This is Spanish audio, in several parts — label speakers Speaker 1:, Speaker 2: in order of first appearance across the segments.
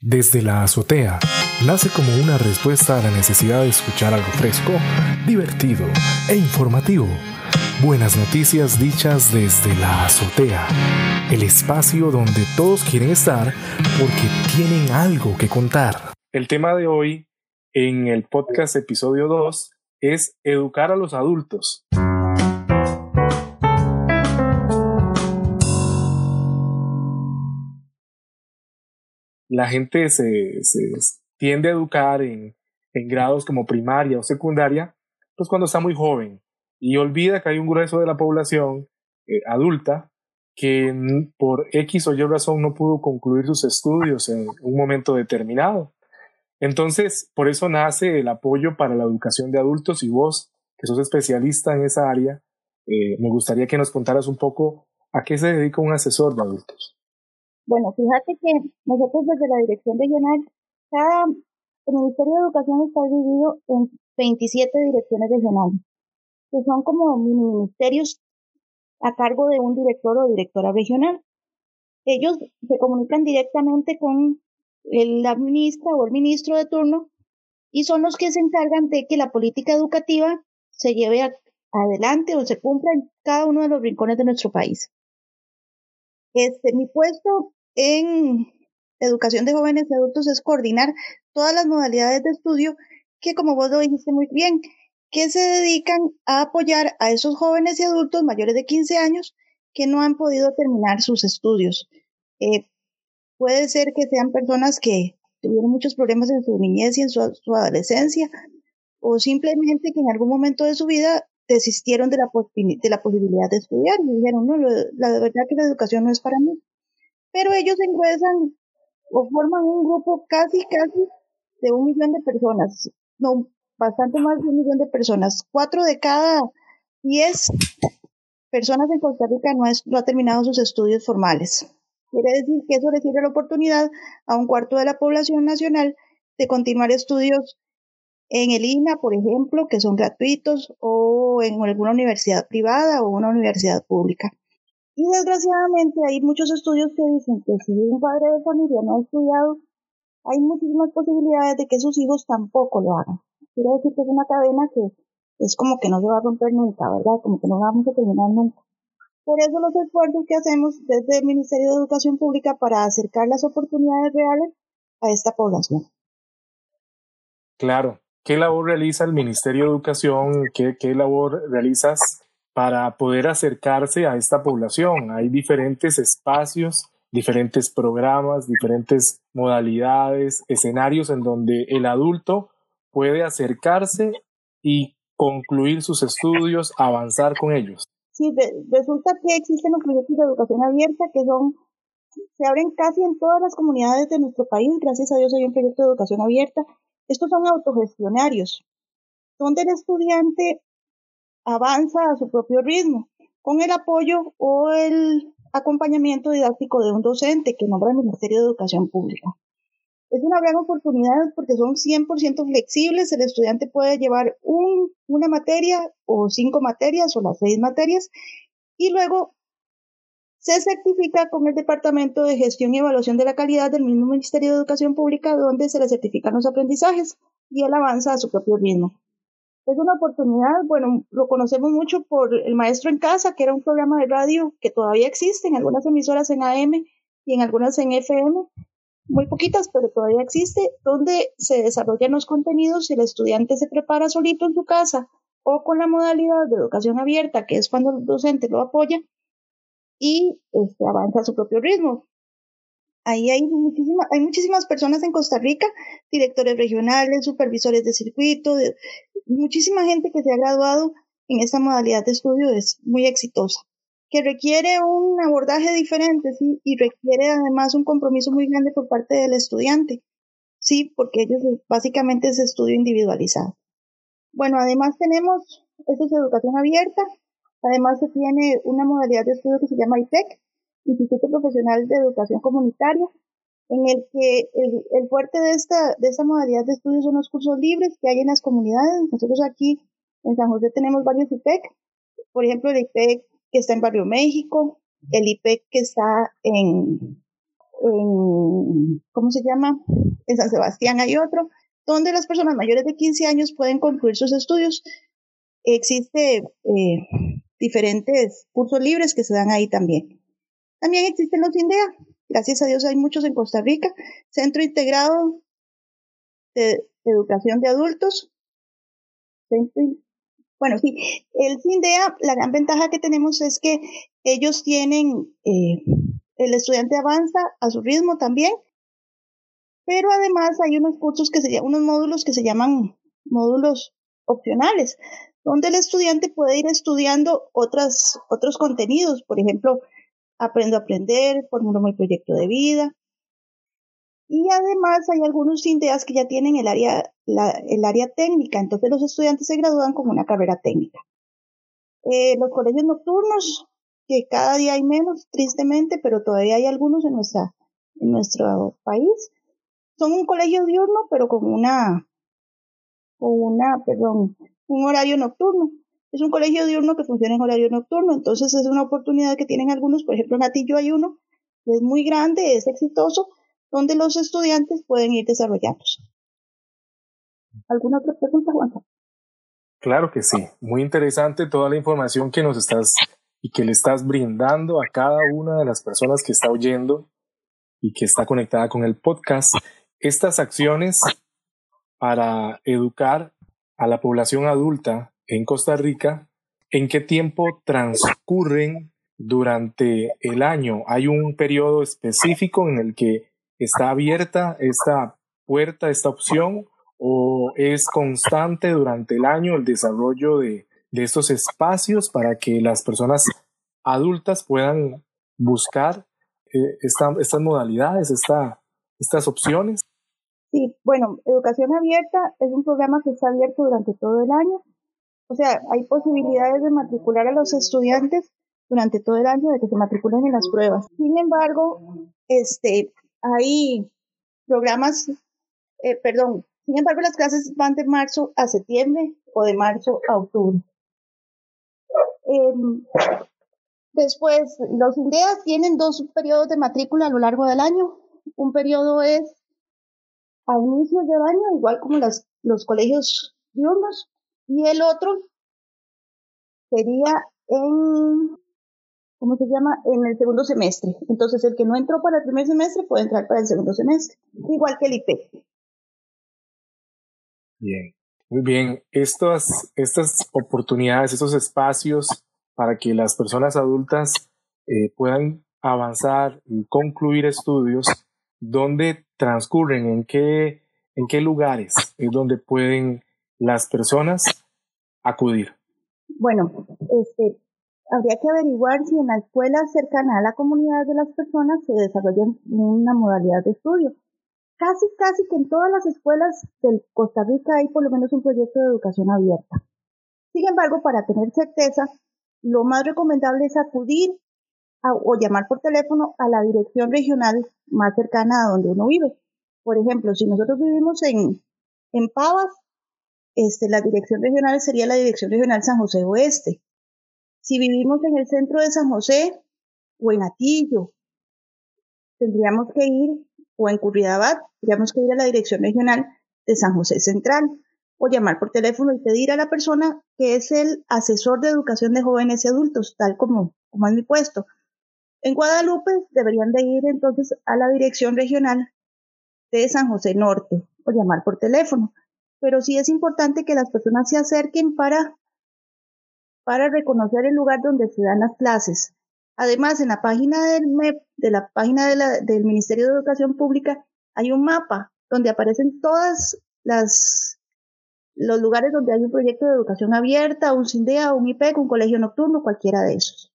Speaker 1: Desde la azotea nace como una respuesta a la necesidad de escuchar algo fresco, divertido e informativo. Buenas noticias dichas desde la azotea, el espacio donde todos quieren estar porque tienen algo que contar. El tema de hoy en el podcast episodio 2 es educar a los adultos. La gente se, tiende a educar en, grados como primaria o secundaria, pues cuando está muy joven y olvida que hay un grueso de la población eh, adulta que por X o Y razón no pudo concluir sus estudios en un momento determinado. Entonces, por eso nace el apoyo para la educación de adultos y vos, que sos especialista en esa área, eh, me gustaría que nos contaras un poco a qué se dedica un asesor de adultos.
Speaker 2: Bueno, fíjate que nosotros desde la Dirección Regional, cada Ministerio de Educación está dividido en 27 direcciones regionales, que son como mini ministerios a cargo de un director o directora regional. Ellos se comunican directamente con la ministra o el ministro de turno y son los que se encargan de que la política educativa se lleve adelante o se cumpla en cada uno de los rincones de nuestro país. Este, mi puesto en educación de jóvenes y adultos es coordinar todas las modalidades de estudio que, como vos lo dijiste muy bien, que se dedican a apoyar a esos jóvenes y adultos mayores de 15 años que no han podido terminar sus estudios. Eh, puede ser que sean personas que tuvieron muchos problemas en su niñez y en su, adolescencia, o simplemente que en algún momento de su vida desistieron de la, de la posibilidad de estudiar y dijeron, no, la verdad que la educación no es para mí. Pero ellos engruesan o forman un grupo casi, casi de un millón de personas, no, bastante más de un millón de personas. Cuatro de cada diez personas en Costa Rica no, es, no ha terminado sus estudios formales. Quiere decir que eso le sirve la oportunidad a un cuarto de la población nacional de continuar estudios en el INA, por ejemplo, que son gratuitos, o en alguna universidad privada o una universidad pública. Y desgraciadamente hay muchos estudios que dicen que si un padre de familia no ha estudiado, hay muchísimas posibilidades de que sus hijos tampoco lo hagan. Quiere decir que es una cadena que es como que no se va a romper nunca, ¿verdad? Como que no vamos a terminar nunca. Por eso los esfuerzos que hacemos desde el Ministerio de Educación Pública para acercar las oportunidades reales a esta población.
Speaker 1: Claro. ¿Qué labor realiza el Ministerio de Educación? ¿Qué, labor realizas para poder acercarse a esta población? Hay diferentes espacios, diferentes programas, diferentes modalidades, escenarios en donde el adulto puede acercarse y concluir sus estudios, avanzar con ellos.
Speaker 2: Sí, resulta que existen los proyectos de educación abierta que son, se abren casi en todas las comunidades de nuestro país. Gracias a Dios hay un proyecto de educación abierta. Estos son autogestionarios, donde el estudiante avanza a su propio ritmo, con el apoyo o el acompañamiento didáctico de un docente que nombra el Ministerio de Educación Pública. Es una gran oportunidad porque son 100% flexibles. El estudiante puede llevar un, una materia o cinco materias o las seis materias y luego se certifica con el Departamento de Gestión y Evaluación de la Calidad del mismo Ministerio de Educación Pública donde se le certifican los aprendizajes y él avanza a su propio ritmo. Es una oportunidad, bueno, lo conocemos mucho por El Maestro en Casa, que era un programa de radio que todavía existe en algunas emisoras en AM y en algunas en FM, muy poquitas, pero todavía existe, donde se desarrollan los contenidos y el estudiante se prepara solito en su casa o con la modalidad de educación abierta, que es cuando el docente lo apoya y este, avanza a su propio ritmo. Ahí hay, muchísimas hay muchísimas personas en Costa Rica, directores regionales, supervisores de circuito, muchísima gente que se ha graduado en esta modalidad de estudio es muy exitosa que requiere un abordaje diferente, ¿sí? Y requiere además un compromiso muy grande por parte del estudiante, ¿sí? Porque ellos básicamente es estudio individualizado. Bueno, además tenemos, esto es educación abierta, además se tiene una modalidad de estudio que se llama IPEC, Instituto Profesional de Educación Comunitaria, en el que el, fuerte de esta, de esta modalidad de estudio son los cursos libres que hay en las comunidades. Nosotros aquí en San José tenemos varios IPEC, por ejemplo, el IPEC que está en Barrio México, el IPEC que está en, en, ¿cómo se llama? En San Sebastián hay otro, donde las personas mayores de 15 años pueden concluir sus estudios. Existe eh, diferentes cursos libres que se dan ahí también. También existen los INDEA. Gracias a Dios hay muchos en Costa Rica. Centro Integrado de Educación de Adultos. bueno, sí, el CINDEA, la gran ventaja que tenemos es que ellos tienen, eh, el estudiante avanza a su ritmo también, pero además hay unos cursos que se unos módulos que se llaman módulos opcionales, donde el estudiante puede ir estudiando otras, otros contenidos, por ejemplo, aprendo a aprender, formulo mi proyecto de vida. Y además hay algunos INDEAS que ya tienen el área, el área técnica, entonces los estudiantes se gradúan con una carrera técnica. Eh, los colegios nocturnos, que cada día hay menos, tristemente, pero todavía hay algunos en, nuestra, en nuestro país, son un colegio diurno, pero con una, con una, perdón, un horario nocturno. Es un colegio diurno que funciona en horario nocturno, entonces es una oportunidad que tienen algunos, por ejemplo en Atillo hay uno, es muy grande, es exitoso, donde los estudiantes pueden ir desarrollándose. ¿Alguna otra pregunta, Juan?
Speaker 1: Claro que sí, muy interesante toda la información que nos estás y que le estás brindando a cada una de las personas que está oyendo y que está conectada con el podcast. Estas acciones para educar a la población adulta en Costa Rica, ¿en qué tiempo transcurren durante el año? ¿Hay un periodo específico en el que está abierta esta puerta, esta opción, o es constante durante el año el desarrollo de, estos espacios para que las personas adultas puedan buscar eh, estas modalidades, estas opciones?
Speaker 2: Sí, bueno, Educación Abierta es un programa que está abierto durante todo el año. O sea, hay posibilidades de matricular a los estudiantes durante todo el año de que se matriculen en las pruebas. Sin embargo, este, hay programas, eh, perdón, sin embargo, las clases van de marzo a septiembre o de marzo a octubre. Em, después, los INDEAS tienen dos periodos de matrícula a lo largo del año. Un periodo es a inicios del año, igual como las, los colegios diurnos, y el otro sería en, ¿cómo se llama? En el segundo semestre. Entonces, el que no entró para el primer semestre puede entrar para el segundo semestre, igual que el IP.
Speaker 1: Bien, muy bien. Estas, estas oportunidades, estos espacios para que las personas adultas eh, puedan avanzar y concluir estudios, ¿dónde transcurren? ¿En qué, en qué lugares es donde pueden las personas acudir?
Speaker 2: Bueno, este, habría que averiguar si en la escuela cercana a la comunidad de las personas se desarrolla una modalidad de estudio. Casi, casi que en todas las escuelas de Costa Rica hay por lo menos un proyecto de educación abierta. Sin embargo, para tener certeza, lo más recomendable es acudir o llamar por teléfono a la dirección regional más cercana a donde uno vive. Por ejemplo, si nosotros vivimos en, en Pavas, este, la dirección regional sería la Dirección Regional San José Oeste. Si vivimos en el centro de San José o en Atillo, tendríamos que ir, o en Curridabat, tendríamos que ir a la Dirección Regional de San José Central o llamar por teléfono y pedir a la persona que es el asesor de educación de jóvenes y adultos, tal como, como es mi puesto. En Guadalupe deberían de ir entonces a la dirección regional de San José Norte o llamar por teléfono. Pero sí es importante que las personas se acerquen para, para reconocer el lugar donde se dan las clases. Además, en la página del MEP, de la página del Ministerio de Educación Pública, hay un mapa donde aparecen todas las los lugares donde hay un proyecto de educación abierta, un CINDEA, un IPEC, un colegio nocturno, cualquiera de esos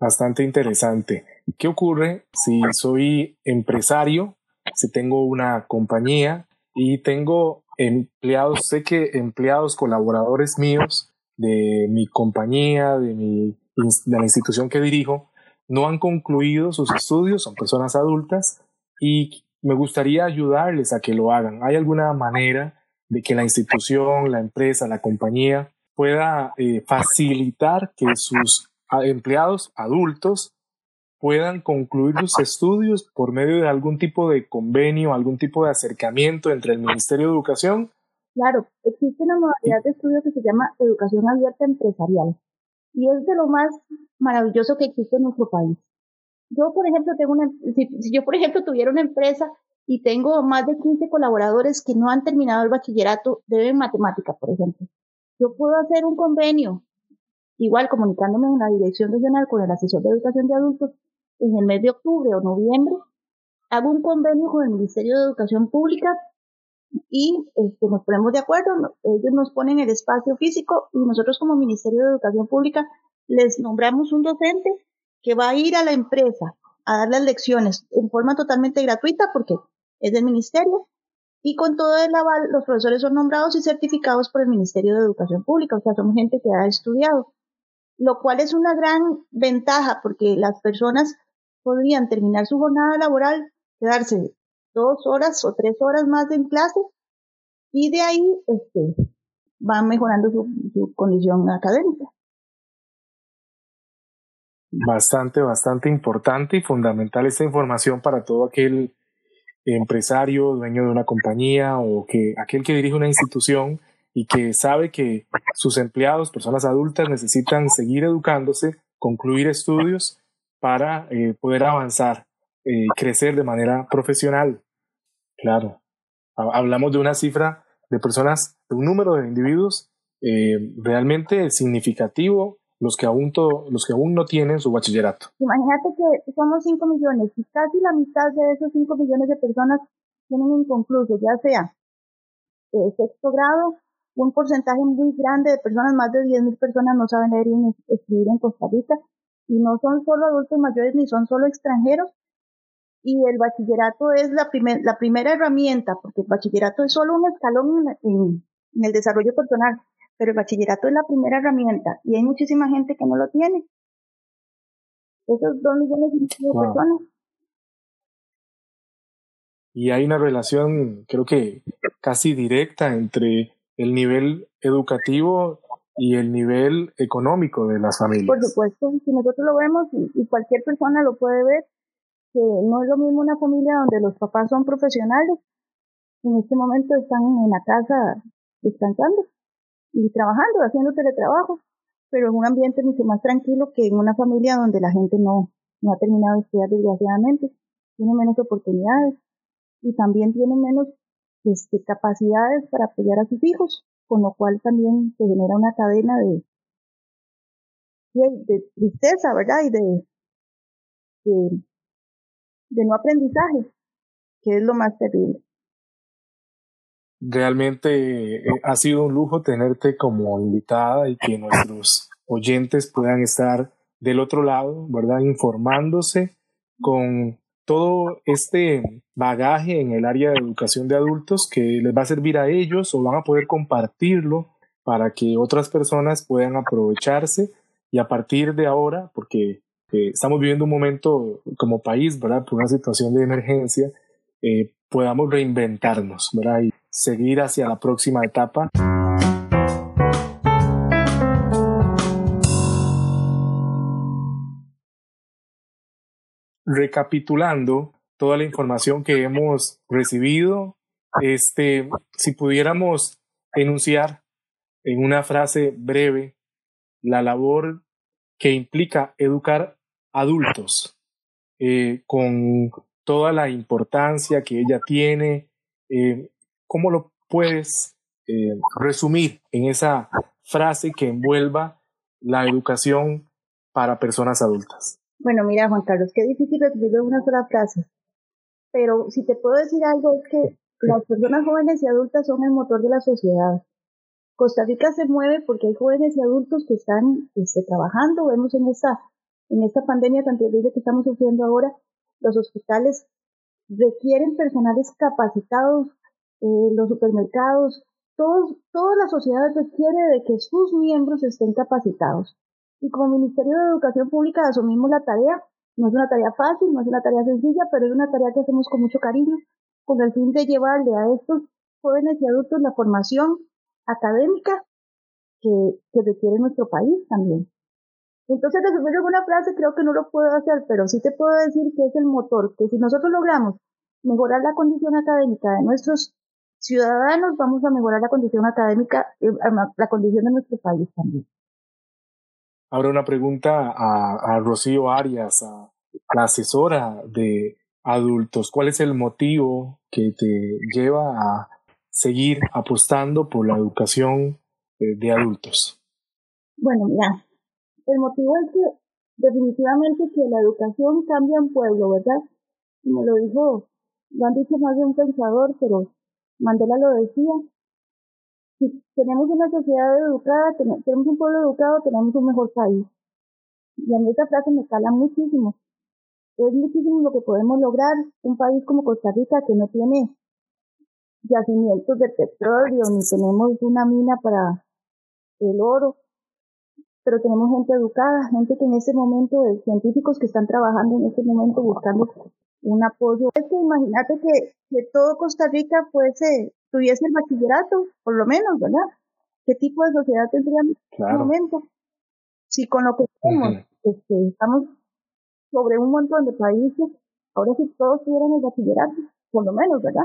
Speaker 1: bastante interesante. ¿Qué ocurre si soy empresario, si tengo una compañía y tengo empleados, sé que empleados, colaboradores míos de mi compañía, de, mi, de la institución que dirijo, no han concluido sus estudios, son personas adultas y me gustaría ayudarles a que lo hagan. ¿Hay alguna manera de que la institución, la empresa, la compañía pueda eh, facilitar que sus empleados adultos puedan concluir sus estudios por medio de algún tipo de convenio, algún tipo de acercamiento entre el Ministerio de Educación.
Speaker 2: Claro, existe una modalidad de estudio que se llama educación abierta empresarial y es de lo más maravilloso que existe en nuestro país. Yo, por ejemplo, tengo una, si, yo, por ejemplo, tuviera una empresa y tengo más de 15 colaboradores que no han terminado el bachillerato, deben matemática, por ejemplo. Yo puedo hacer un convenio, igual comunicándome en la dirección regional con el asesor de educación de adultos, en el mes de octubre o noviembre, hago un convenio con el Ministerio de Educación Pública y este, nos ponemos de acuerdo, ellos nos ponen el espacio físico y nosotros como Ministerio de Educación Pública les nombramos un docente que va a ir a la empresa a dar las lecciones en forma totalmente gratuita porque es del ministerio y con todo el aval los profesores son nombrados y certificados por el Ministerio de Educación Pública, o sea, son gente que ha estudiado, lo cual es una gran ventaja porque las personas podrían terminar su jornada laboral, quedarse dos horas o tres horas más en clase y de ahí este, van mejorando su, su condición académica.
Speaker 1: Bastante, bastante importante y fundamental esta información para todo aquel empresario, dueño de una compañía o que aquel que dirige una institución y que sabe que sus empleados, personas adultas, necesitan seguir educándose, concluir estudios para eh, poder avanzar eh, crecer de manera profesional. Claro, hablamos de una cifra de personas, de un número de individuos eh, realmente significativo los que aún los que aún no tienen su bachillerato.
Speaker 2: Imagínate que somos 5 millones y casi la mitad de esos 5 millones de personas tienen inconcluso, ya sea eh, sexto grado, un porcentaje muy grande de personas, más de 10 mil personas no saben leer y escribir en Costa Rica, y no son solo adultos mayores ni son solo extranjeros, y el bachillerato es la, primer, la primera herramienta, porque el bachillerato es solo un escalón en el desarrollo personal, pero el bachillerato es la primera herramienta y hay muchísima gente que no lo tiene. Esos dos millones de personas.
Speaker 1: Y hay una relación, creo que casi directa entre el nivel educativo y el nivel económico de las familias.
Speaker 2: Por supuesto, si nosotros lo vemos y, cualquier persona lo puede ver, que no es lo mismo una familia donde los papás son profesionales, en este momento están en la casa descansando y trabajando, haciendo teletrabajo, pero en un ambiente mucho más tranquilo que en una familia donde la gente no, no ha terminado de estudiar desgraciadamente, tiene menos oportunidades y también tiene menos este, capacidades para apoyar a sus hijos, con lo cual también se genera una cadena de, de, tristeza, ¿verdad? Y de, de, no aprendizaje, que es lo más terrible.
Speaker 1: Realmente eh, ha sido un lujo tenerte como invitada y que nuestros oyentes puedan estar del otro lado, ¿verdad? Informándose con todo este bagaje en el área de educación de adultos que les va a servir a ellos o van a poder compartirlo para que otras personas puedan aprovecharse y a partir de ahora, porque eh, estamos viviendo un momento como país, ¿verdad? Por una situación de emergencia, eh, podamos reinventarnos, ¿verdad? Y seguir hacia la próxima etapa. Recapitulando toda la información que hemos recibido, este, si pudiéramos enunciar en una frase breve la labor que implica educar adultos eh, con toda la importancia que ella tiene, eh, ¿cómo lo puedes eh, resumir en esa frase que envuelva la educación para personas adultas?
Speaker 2: Bueno, mira, Juan Carlos, qué difícil resumirlo en una sola frase. Pero si te puedo decir algo es que las personas jóvenes y adultas son el motor de la sociedad. Costa Rica se mueve porque hay jóvenes y adultos que están este, trabajando. Vemos en esta, en esta pandemia tan terrible que estamos sufriendo ahora, los hospitales requieren personales capacitados, eh, los supermercados, todos, toda la sociedad requiere de que sus miembros estén capacitados. Y como Ministerio de Educación Pública asumimos la tarea, no es una tarea fácil, no es una tarea sencilla, pero es una tarea que hacemos con mucho cariño, con el fin de llevarle a estos jóvenes y adultos la formación académica que, que requiere nuestro país también. Entonces, resumirlo en una frase creo que no lo puedo hacer, pero sí te puedo decir que es el motor, que si nosotros logramos mejorar la condición académica de nuestros ciudadanos, vamos a mejorar la condición académica, eh, la condición de nuestro país también.
Speaker 1: Ahora una pregunta a, a Rocío Arias, a la asesora de adultos. ¿Cuál es el motivo que te lleva a seguir apostando por la educación eh, de adultos?
Speaker 2: Bueno, mira, el motivo es que definitivamente que la educación cambia un pueblo, ¿verdad? Como lo dijo, lo han dicho más de un pensador, pero Mandela lo decía. Si tenemos una sociedad educada, tenemos un pueblo educado, tenemos un mejor país. Y a mí esa frase me cala muchísimo. Es muchísimo lo que podemos lograr. Un país como Costa Rica que no tiene yacimientos de petróleo, ni tenemos una mina para el oro, pero tenemos gente educada, gente que en este momento, científicos que están trabajando en este momento buscando un apoyo. Es que imagínate que, que todo Costa Rica fuese, tuviese el bachillerato, por lo menos, ¿verdad? ¿Qué tipo de sociedad tendríamos en este momento? Si con lo que tenemos, este, estamos sobre un montón de países, ahora si todos tuvieran el bachillerato, por lo menos, ¿verdad?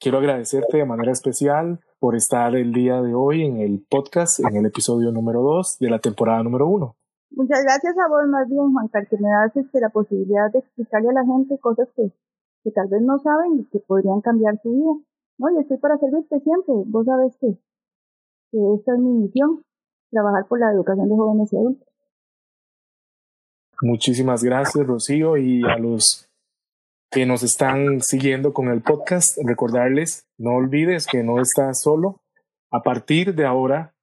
Speaker 1: Quiero agradecerte de manera especial por estar el día de hoy en el podcast, en el episodio número 2 de la temporada número 1.
Speaker 2: Muchas gracias a vos más bien, Juan Carlos, que me das este, la posibilidad de explicarle a la gente cosas que, que tal vez no saben y que podrían cambiar su vida. No, estoy para servirte siempre. Vos sabes que, que esta es mi misión, trabajar por la educación de jóvenes y adultos.
Speaker 1: Muchísimas gracias, Rocío, y a los que nos están siguiendo con el podcast, recordarles, no olvides que no estás solo. A partir de ahora,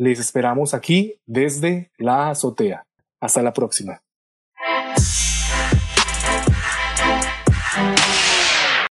Speaker 1: les esperamos aquí desde la azotea. Hasta la próxima.